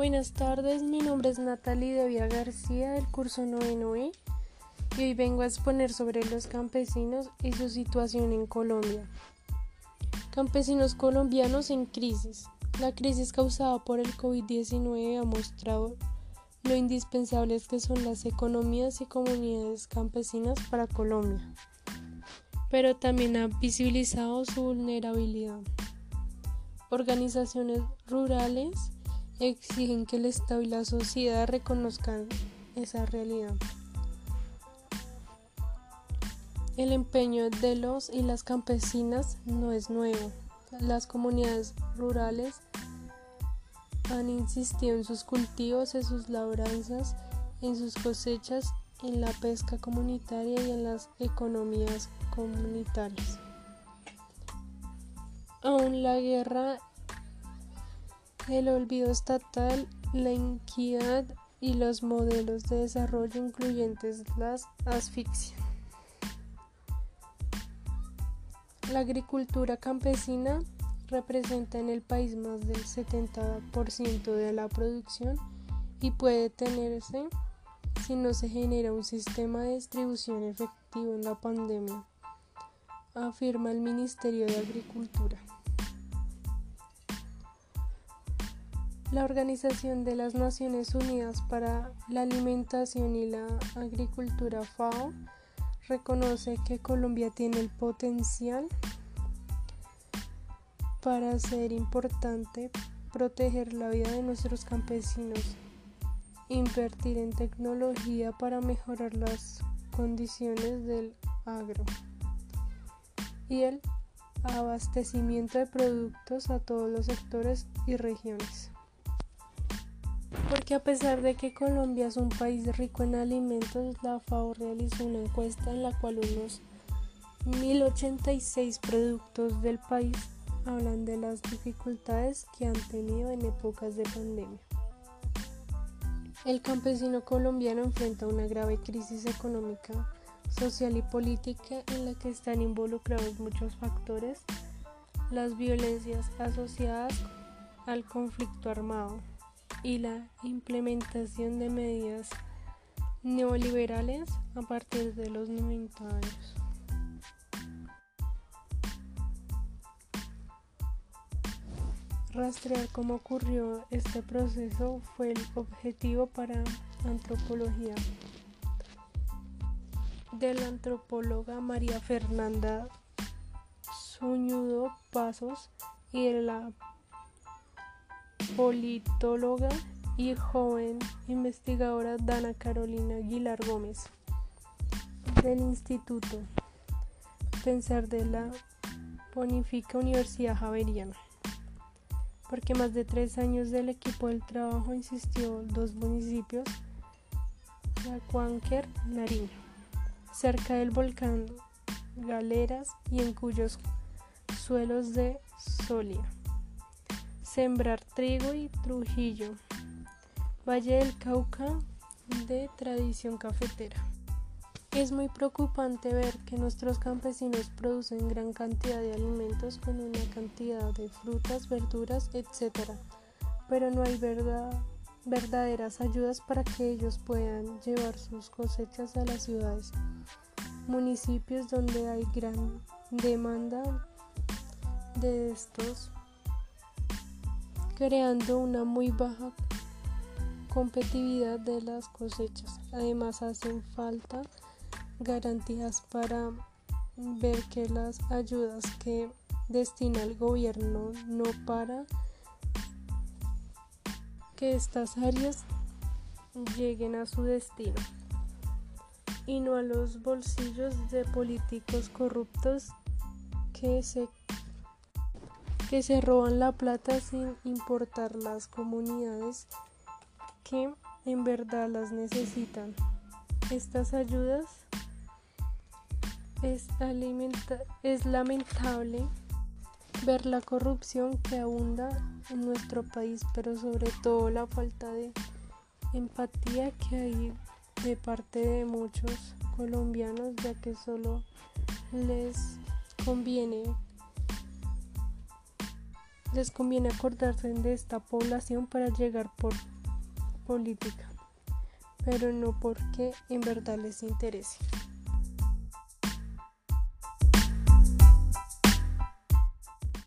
Buenas tardes, mi nombre es Natalie Devia García del curso 9 y hoy vengo a exponer sobre los campesinos y su situación en Colombia. Campesinos colombianos en crisis. La crisis causada por el COVID-19 ha mostrado lo indispensables que son las economías y comunidades campesinas para Colombia, pero también ha visibilizado su vulnerabilidad. Organizaciones rurales exigen que el Estado y la sociedad reconozcan esa realidad. El empeño de los y las campesinas no es nuevo. Las comunidades rurales han insistido en sus cultivos, en sus labranzas, en sus cosechas, en la pesca comunitaria y en las economías comunitarias. Aún la guerra, el olvido estatal, la inquietud y los modelos de desarrollo incluyentes las asfixian. La agricultura campesina representa en el país más del 70% de la producción y puede tenerse si no se genera un sistema de distribución efectivo en la pandemia, afirma el Ministerio de Agricultura. La Organización de las Naciones Unidas para la Alimentación y la Agricultura FAO reconoce que Colombia tiene el potencial para ser importante proteger la vida de nuestros campesinos, invertir en tecnología para mejorar las condiciones del agro y el abastecimiento de productos a todos los sectores y regiones. Porque a pesar de que Colombia es un país rico en alimentos, la FAO realizó una encuesta en la cual unos 1086 productos del país hablan de las dificultades que han tenido en épocas de pandemia. El campesino colombiano enfrenta una grave crisis económica, social y política en la que están involucrados muchos factores, las violencias asociadas al conflicto armado y la implementación de medidas neoliberales a partir de los 90 años. Rastrear cómo ocurrió este proceso fue el objetivo para antropología de la antropóloga María Fernanda Zúñigo Pasos y de la politóloga y joven investigadora Dana Carolina Aguilar Gómez del Instituto Pensar de la Bonifica Universidad Javeriana porque más de tres años del equipo del trabajo insistió dos municipios, Cuánquer, Nariño, cerca del volcán Galeras y en cuyos suelos de Solia. Sembrar trigo y Trujillo, Valle del Cauca de tradición cafetera. Es muy preocupante ver que nuestros campesinos producen gran cantidad de alimentos con una cantidad de frutas, verduras, etc. Pero no hay verdaderas ayudas para que ellos puedan llevar sus cosechas a las ciudades, municipios donde hay gran demanda de estos, creando una muy baja competitividad de las cosechas. Además hacen falta garantías para ver que las ayudas que destina el gobierno no para que estas áreas lleguen a su destino y no a los bolsillos de políticos corruptos que se que se roban la plata sin importar las comunidades que en verdad las necesitan. Estas ayudas es, es lamentable ver la corrupción que abunda en nuestro país, pero sobre todo la falta de empatía que hay de parte de muchos colombianos, ya que solo les conviene les conviene acordarse de esta población para llegar por política, pero no porque en verdad les interese.